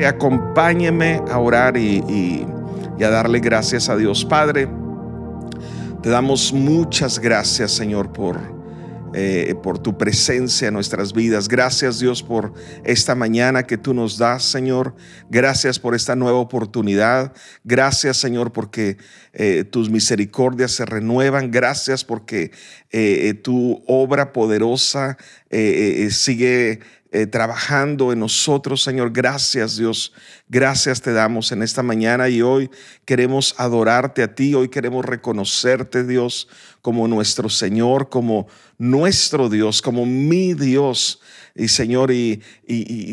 Acompáñeme a orar y, a darle gracias a Dios. Padre, te damos muchas gracias, Señor, por, eh, por tu presencia en nuestras vidas. Gracias, Dios, por esta mañana que tú nos das, Señor. Gracias por esta nueva oportunidad. Gracias, Señor, porque eh, tus misericordias se renuevan. Gracias porque eh, tu obra poderosa sigue eh, trabajando en nosotros, Señor. Gracias, Dios. Gracias te damos en esta mañana y hoy queremos adorarte a ti. Hoy queremos reconocerte, Dios, como nuestro Señor, como nuestro Dios, como mi Dios. Y Señor, y,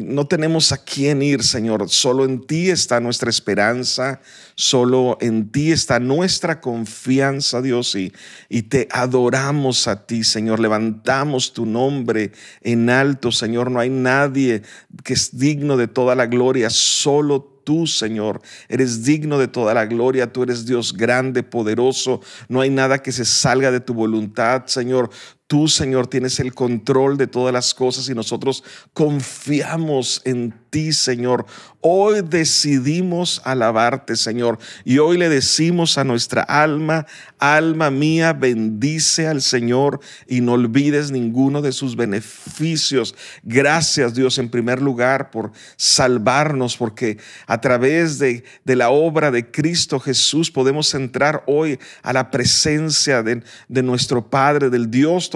no tenemos a quién ir, Señor. Solo en ti está nuestra esperanza, solo en ti está nuestra confianza, Dios. Y, y te adoramos a ti, Señor. Levantamos tu nombre en alto, Señor. No hay nadie que es digno de toda la gloria, solo tú, Señor, eres digno de toda la gloria, tú eres Dios grande, poderoso, no hay nada que se salga de tu voluntad, Señor. Tú, Señor, tienes el control de todas las cosas y nosotros confiamos en ti, Señor. Hoy decidimos alabarte, Señor. Y hoy le decimos a nuestra alma, alma mía, bendice al Señor y no olvides ninguno de sus beneficios. Gracias, Dios, en primer lugar, por salvarnos, porque a través de, de la obra de Cristo Jesús podemos entrar hoy a la presencia de, de nuestro Padre, del Dios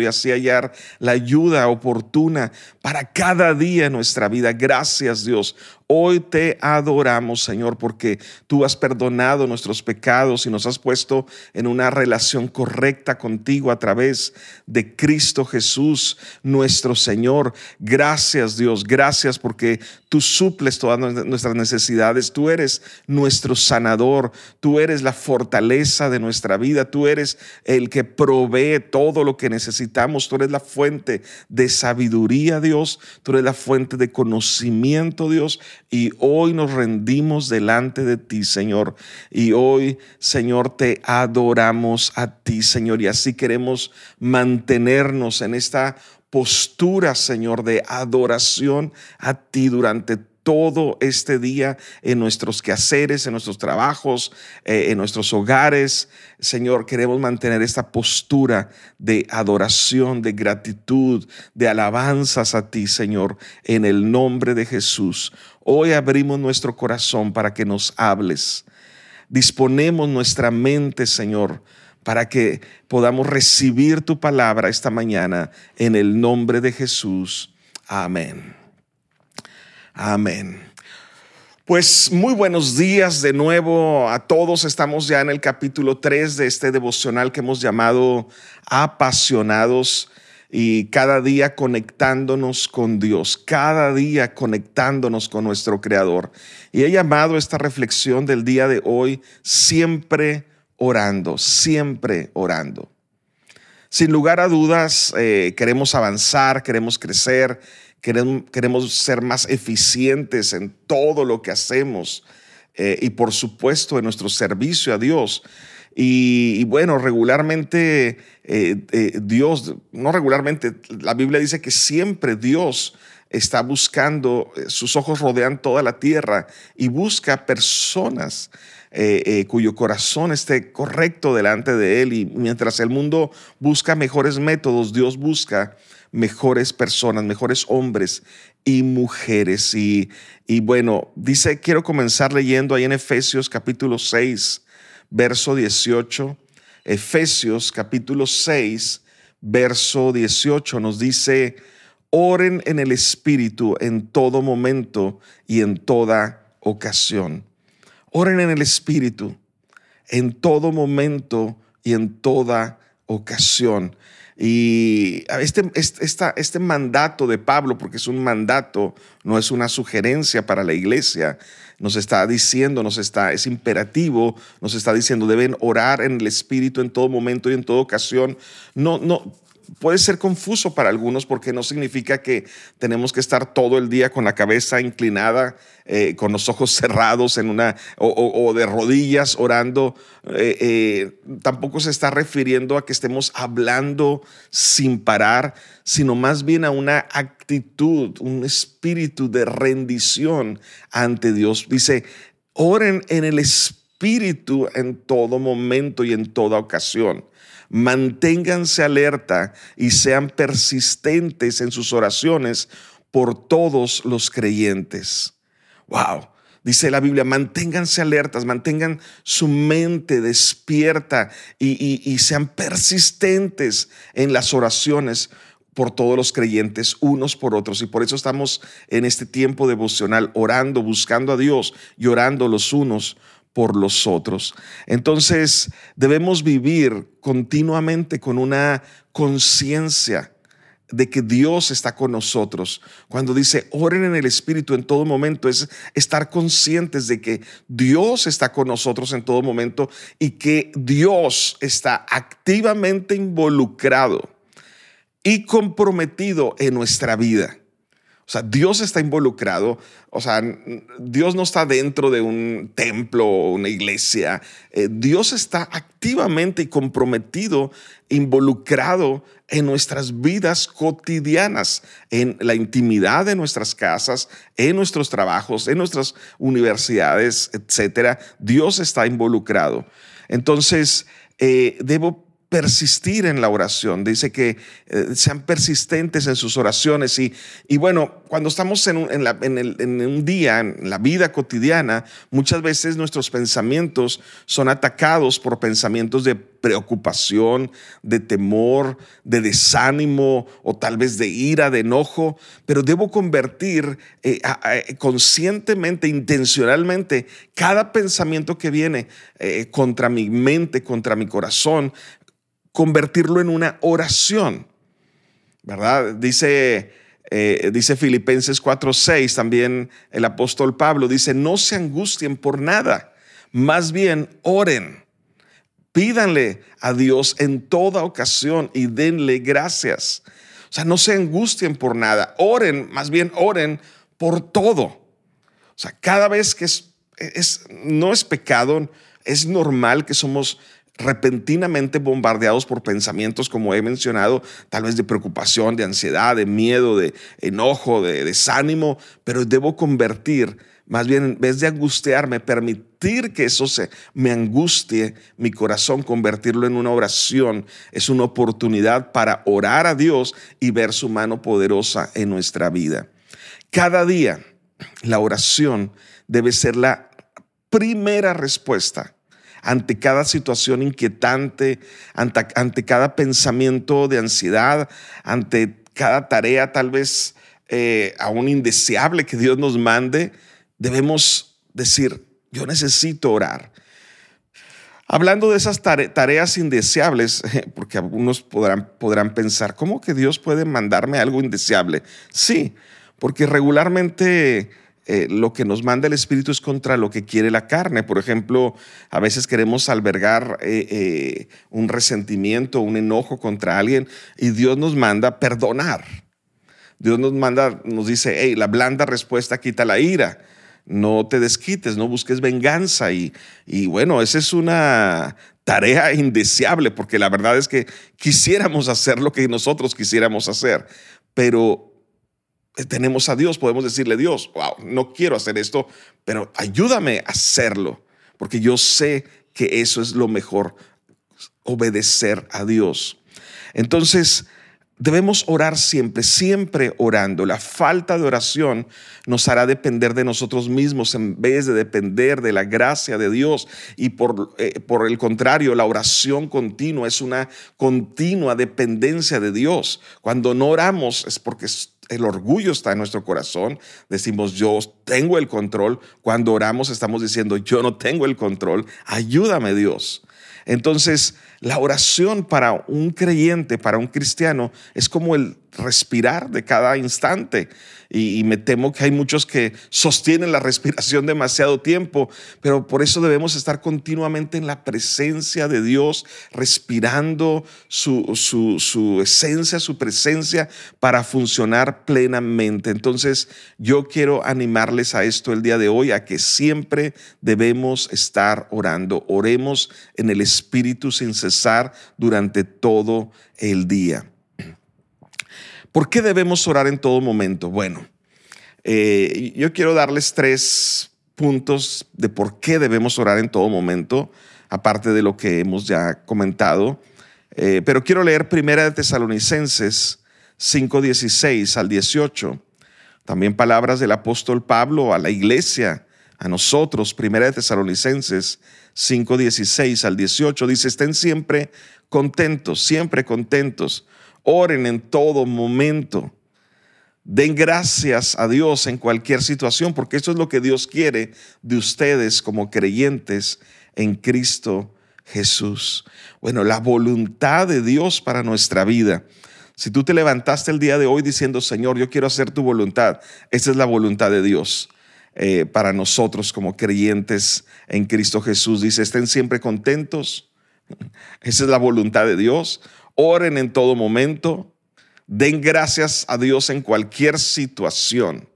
Y así hallar la ayuda oportuna para cada día en nuestra vida. Gracias Dios Hoy te adoramos, Señor, porque tú has perdonado nuestros pecados y nos has puesto en una relación correcta contigo a través de Cristo Jesús, nuestro Señor. Gracias, Dios. Gracias porque tú suples todas nuestras necesidades. Tú eres nuestro sanador. Tú eres la fortaleza de nuestra vida. Tú eres el que provee todo lo que necesitamos. Tú eres la fuente de sabiduría, Dios. Tú eres la fuente de conocimiento, Dios y hoy nos rendimos delante de ti, Señor. Y hoy, Señor, te adoramos a ti, Señor. Y así queremos mantenernos en esta postura, Señor, de adoración a ti durante todo este día en nuestros quehaceres, en nuestros trabajos, eh, en nuestros hogares. Señor, queremos mantener esta postura de adoración, de gratitud, de alabanzas a ti, Señor, en el nombre de Jesús. Hoy abrimos nuestro corazón para que nos hables. Disponemos nuestra mente, Señor, para que podamos recibir tu palabra esta mañana en el nombre de Jesús. Amén. Amén. Pues muy buenos días de nuevo a todos. Estamos ya en el capítulo 3 de este devocional que hemos llamado Apasionados y cada día conectándonos con Dios, cada día conectándonos con nuestro Creador. Y he llamado esta reflexión del día de hoy siempre orando, siempre orando. Sin lugar a dudas, eh, queremos avanzar, queremos crecer, queremos, ser más eficientes en todo lo que hacemos eh, y por supuesto en nuestro servicio a Dios. Y, bueno, regularmente eh, eh, Dios, no regularmente, la Biblia dice que siempre Dios está buscando, sus ojos rodean toda la tierra y busca personas cuyo corazón esté correcto delante de Él. Y mientras el mundo busca mejores métodos, Dios busca mejores personas, mejores hombres y mujeres. Y, y bueno, dice, quiero comenzar leyendo ahí en Efesios capítulo 6, verso 18. Efesios capítulo 6, verso 18 nos dice, oren en el Espíritu en todo momento y en toda ocasión. Oren en el Espíritu en todo momento y en toda ocasión. Y este, este, este mandato de Pablo, porque es un mandato, no es una sugerencia para la iglesia, nos está diciendo, nos está, es imperativo, nos está diciendo, deben orar en el Espíritu en todo momento y en toda ocasión. No, no, puede ser confuso para algunos porque no significa que tenemos que estar todo el día con la cabeza inclinada, eh, con los ojos cerrados en una, o, de rodillas orando. Eh, eh, tampoco se está refiriendo a que estemos hablando sin parar, sino más bien a una actitud, un espíritu de rendición ante Dios. Dice, oren en el espíritu en todo momento y en toda ocasión manténganse alerta y sean persistentes en sus oraciones por todos los creyentes. Wow. Dice la Biblia, manténganse alertas, mantengan su mente despierta y, sean persistentes en las oraciones por todos los creyentes, unos por otros. Y por eso estamos en este tiempo devocional, orando, buscando a Dios y orando los unos por los otros. Entonces debemos vivir continuamente con una conciencia de que Dios está con nosotros. Cuando dice oren en el Espíritu en todo momento, es estar conscientes de que Dios está con nosotros en todo momento y que Dios está activamente involucrado y comprometido en nuestra vida. O sea, Dios está involucrado. O sea, Dios no está dentro de un templo o una iglesia. Eh, Dios está activamente y comprometido, involucrado en nuestras vidas cotidianas, en la intimidad de nuestras casas, en nuestros trabajos, en nuestras universidades, etcétera. Dios está involucrado. Entonces, eh, debo persistir en la oración, dice que eh, sean persistentes en sus oraciones. Y, y bueno, cuando estamos en un, día, en la vida cotidiana, muchas veces nuestros pensamientos son atacados por pensamientos de preocupación, de temor, de desánimo o tal vez de ira, de enojo, pero debo convertir eh, conscientemente, intencionalmente, cada pensamiento que viene eh, contra mi mente, contra mi corazón, convertirlo en una oración, ¿verdad? Dice, eh, dice Filipenses 4:6, también el apóstol Pablo dice, no se angustien por nada, más bien oren, pídanle a Dios en toda ocasión y denle gracias. O sea, no se angustien por nada, oren, más bien oren por todo. O sea, cada vez que es, es no es pecado, es normal que somos repentinamente bombardeados por pensamientos, como he mencionado, tal vez de preocupación, de ansiedad, de miedo, de enojo, de desánimo, pero debo convertir, más bien en vez de angustiarme, permitir que eso se me angustie mi corazón, convertirlo en una oración, es una oportunidad para orar a Dios y ver su mano poderosa en nuestra vida. Cada día la oración debe ser la primera respuesta ante cada situación inquietante, ante, cada pensamiento de ansiedad, ante cada tarea tal vez eh, aún indeseable que Dios nos mande, debemos decir, yo necesito orar. Hablando de esas tareas indeseables, porque algunos podrán, podrán pensar, ¿cómo que Dios puede mandarme algo indeseable? Sí, porque regularmente eh, lo que nos manda el Espíritu es contra lo que quiere la carne. Por ejemplo, a veces queremos albergar eh, eh, un resentimiento, un enojo contra alguien y Dios nos manda perdonar. Dios nos manda, nos dice, hey, la blanda respuesta quita la ira. No te desquites, no busques venganza. Y, y bueno, esa es una tarea indeseable porque la verdad es que quisiéramos hacer lo que nosotros quisiéramos hacer, pero tenemos a Dios, podemos decirle, Dios, wow, no quiero hacer esto, pero ayúdame a hacerlo, porque yo sé que eso es lo mejor, obedecer a Dios. Entonces, debemos orar siempre, siempre orando. La falta de oración nos hará depender de nosotros mismos en vez de depender de la gracia de Dios. Y por, eh, por el contrario, la oración continua es una continua dependencia de Dios. Cuando no oramos es porque el orgullo está en nuestro corazón. Decimos, yo tengo el control. Cuando oramos estamos diciendo, yo no tengo el control. Ayúdame Dios. Entonces, la oración para un creyente, para un cristiano, es como el respirar de cada instante. Y, me temo que hay muchos que sostienen la respiración demasiado tiempo, pero por eso debemos estar continuamente en la presencia de Dios, respirando su, su esencia, su presencia para funcionar plenamente. Entonces yo quiero animarles a esto el día de hoy, a que siempre debemos estar orando. Oremos en el Espíritu sin cesar durante todo el día. ¿Por qué debemos orar en todo momento? Bueno, eh, yo quiero darles tres puntos de por qué debemos orar en todo momento, aparte de lo que hemos ya comentado. Eh, pero quiero leer Primera de Tesalonicenses 5:16 al 18. También palabras del apóstol Pablo a la iglesia, a nosotros, Primera de Tesalonicenses 5:16 al 18. Dice, estén siempre contentos, siempre contentos Oren en todo momento. Den gracias a Dios en cualquier situación, porque eso es lo que Dios quiere de ustedes como creyentes en Cristo Jesús. Bueno, la voluntad de Dios para nuestra vida. Si tú te levantaste el día de hoy diciendo, Señor, yo quiero hacer tu voluntad, esa es la voluntad de Dios. Eh, para nosotros como creyentes en Cristo Jesús. Dice, estén siempre contentos. Esa es la voluntad de Dios oren en todo momento, den gracias a Dios en cualquier situación.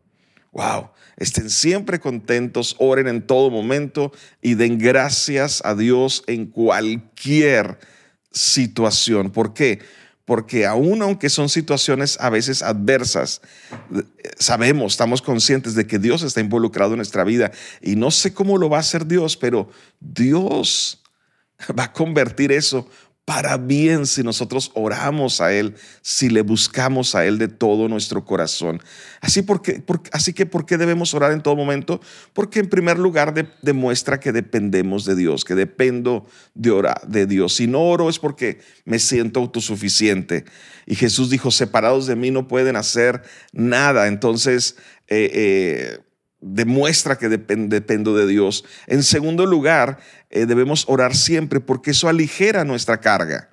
Wow, estén siempre contentos, oren en todo momento y den gracias a Dios en cualquier situación. ¿Por qué? Porque aún aunque son situaciones a veces adversas, sabemos, estamos conscientes de que Dios está involucrado en nuestra vida y no sé cómo lo va a hacer Dios, pero Dios va a convertir eso para bien si nosotros oramos a Él, si le buscamos a Él de todo nuestro corazón. Así, porque, así que, ¿por qué debemos orar en todo momento? Porque en primer lugar demuestra que dependemos de Dios, que dependo de, orar, de Dios. Si no oro es porque me siento autosuficiente. Y Jesús dijo, separados de mí no pueden hacer nada. Entonces, eh, eh, demuestra que dependo de Dios. En segundo lugar, eh, debemos orar siempre porque eso aligera nuestra carga.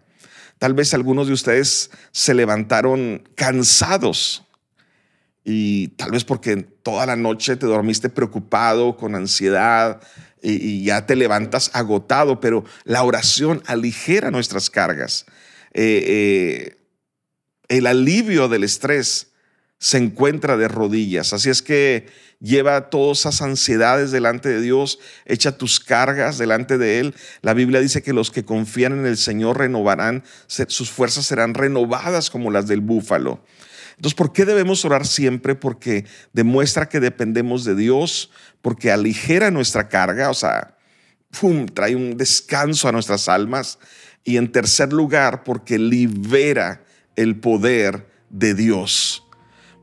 Tal vez algunos de ustedes se levantaron cansados y tal vez porque toda la noche te dormiste preocupado, con ansiedad y, ya te levantas agotado, pero la oración aligera nuestras cargas. Eh, eh, el alivio del estrés se encuentra de rodillas. Así es que lleva todas esas ansiedades delante de Dios, echa tus cargas delante de Él. La Biblia dice que los que confían en el Señor renovarán, sus fuerzas serán renovadas como las del búfalo. Entonces, ¿por qué debemos orar siempre? Porque demuestra que dependemos de Dios, porque aligera nuestra carga, o sea, trae un descanso a nuestras almas. Y en tercer lugar, porque libera el poder de Dios.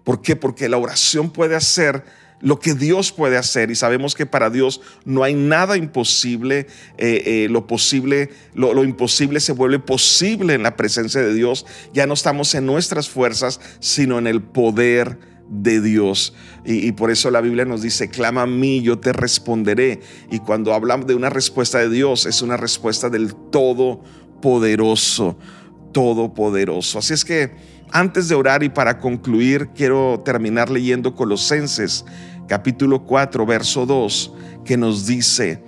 ¿Por qué? Porque la oración puede hacer lo que Dios puede hacer y sabemos que para Dios no hay nada imposible, eh, eh, lo posible, lo, imposible se vuelve posible en la presencia de Dios, ya no estamos en nuestras fuerzas, sino en el poder de Dios. Y, y, por eso la Biblia nos dice, clama a mí, yo te responderé. Y cuando hablamos de una respuesta de Dios, es una respuesta del Todopoderoso, Todopoderoso. Así es que antes de orar y para concluir, quiero terminar leyendo Colosenses capítulo 4, verso 2, que nos dice,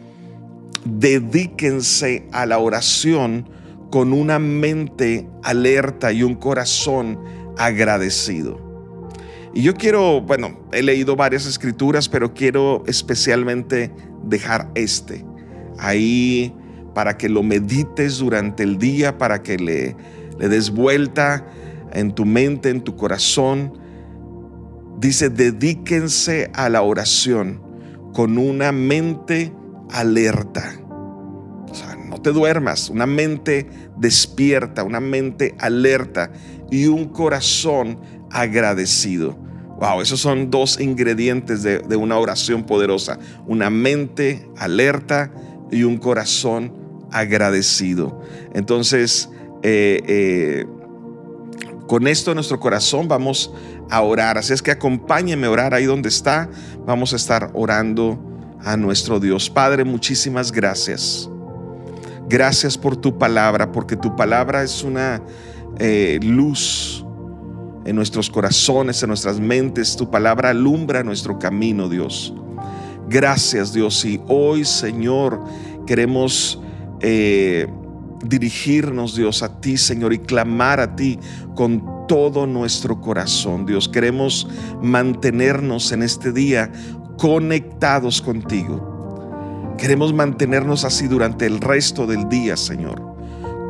dedíquense a la oración con una mente alerta y un corazón agradecido. Y yo quiero, bueno, he leído varias escrituras, pero quiero especialmente dejar este ahí para que lo medites durante el día, para que le, des vuelta en tu mente, en tu corazón. Dice, dedíquense a la oración con una mente alerta. O sea, no te duermas, una mente despierta, una mente alerta y un corazón agradecido. Wow, esos son dos ingredientes de, una oración poderosa. Una mente alerta y un corazón agradecido. Entonces, eh, eh, con esto en nuestro corazón vamos a orar. Así es que acompáñeme a orar ahí donde está. Vamos a estar orando a nuestro Dios. Padre, muchísimas gracias. Gracias por tu palabra, porque tu palabra es una eh, luz en nuestros corazones, en nuestras mentes. Tu palabra alumbra nuestro camino, Dios. Gracias, Dios. Y hoy, Señor, queremos eh, dirigirnos, Dios, a ti, Señor, y clamar a ti con todo nuestro corazón. Dios, queremos mantenernos en este día conectados contigo. Queremos mantenernos así durante el resto del día, Señor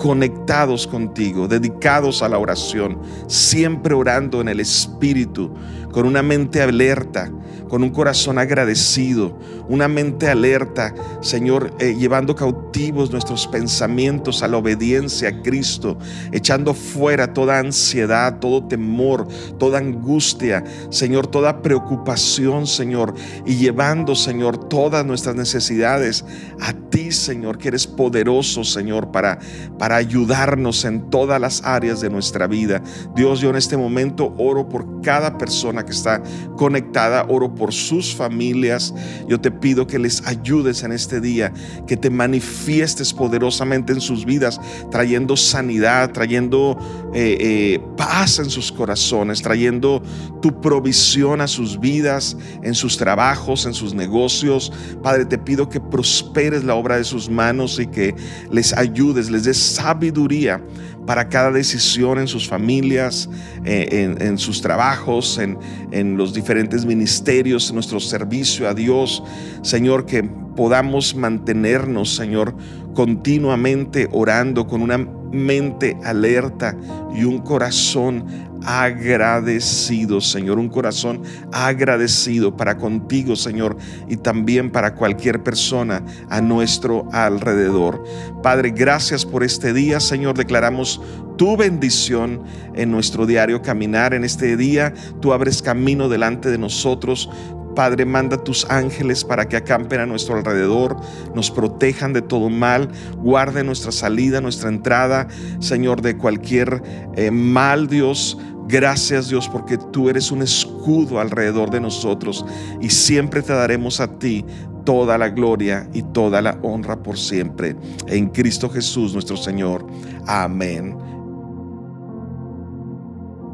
conectados contigo, dedicados a la oración, siempre orando en el Espíritu, con una mente alerta, con un corazón agradecido, una mente alerta, Señor, eh, llevando cautivos nuestros pensamientos a la obediencia a Cristo, echando fuera toda ansiedad, todo temor, toda angustia, Señor, toda preocupación, Señor, y llevando, Señor, todas nuestras necesidades a ti, Señor, que eres poderoso, Señor, para, para ayudarnos en todas las áreas de nuestra vida. Dios, yo en este momento oro por cada persona que está conectada, oro por por sus familias. Yo te pido que les ayudes en este día, que te manifiestes poderosamente en sus vidas, trayendo sanidad, trayendo eh, eh, paz en sus corazones, trayendo tu provisión a sus vidas, en sus trabajos, en sus negocios. Padre, te pido que prosperes la obra de sus manos y que les ayudes, les des sabiduría para cada decisión en sus familias, eh, en, sus trabajos, en, en los diferentes ministerios, en nuestro servicio a Dios. Señor, que podamos mantenernos, Señor, continuamente orando con una mente alerta y un corazón agradecido, Señor, un corazón agradecido para contigo, Señor, y también para cualquier persona a nuestro alrededor. Padre, gracias por este día, Señor, declaramos tu bendición en nuestro diario caminar en este día. Tú abres camino delante de nosotros. Padre, manda tus ángeles para que acampen a nuestro alrededor, nos protejan de todo mal, guarden nuestra salida, nuestra entrada, Señor, de cualquier eh, mal, Dios. Gracias Dios porque tú eres un escudo alrededor de nosotros y siempre te daremos a ti toda la gloria y toda la honra por siempre. En Cristo Jesús nuestro Señor. Amén.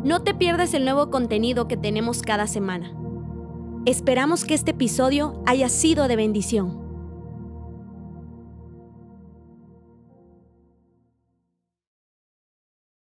No te pierdas el nuevo contenido que tenemos cada semana. Esperamos que este episodio haya sido de bendición.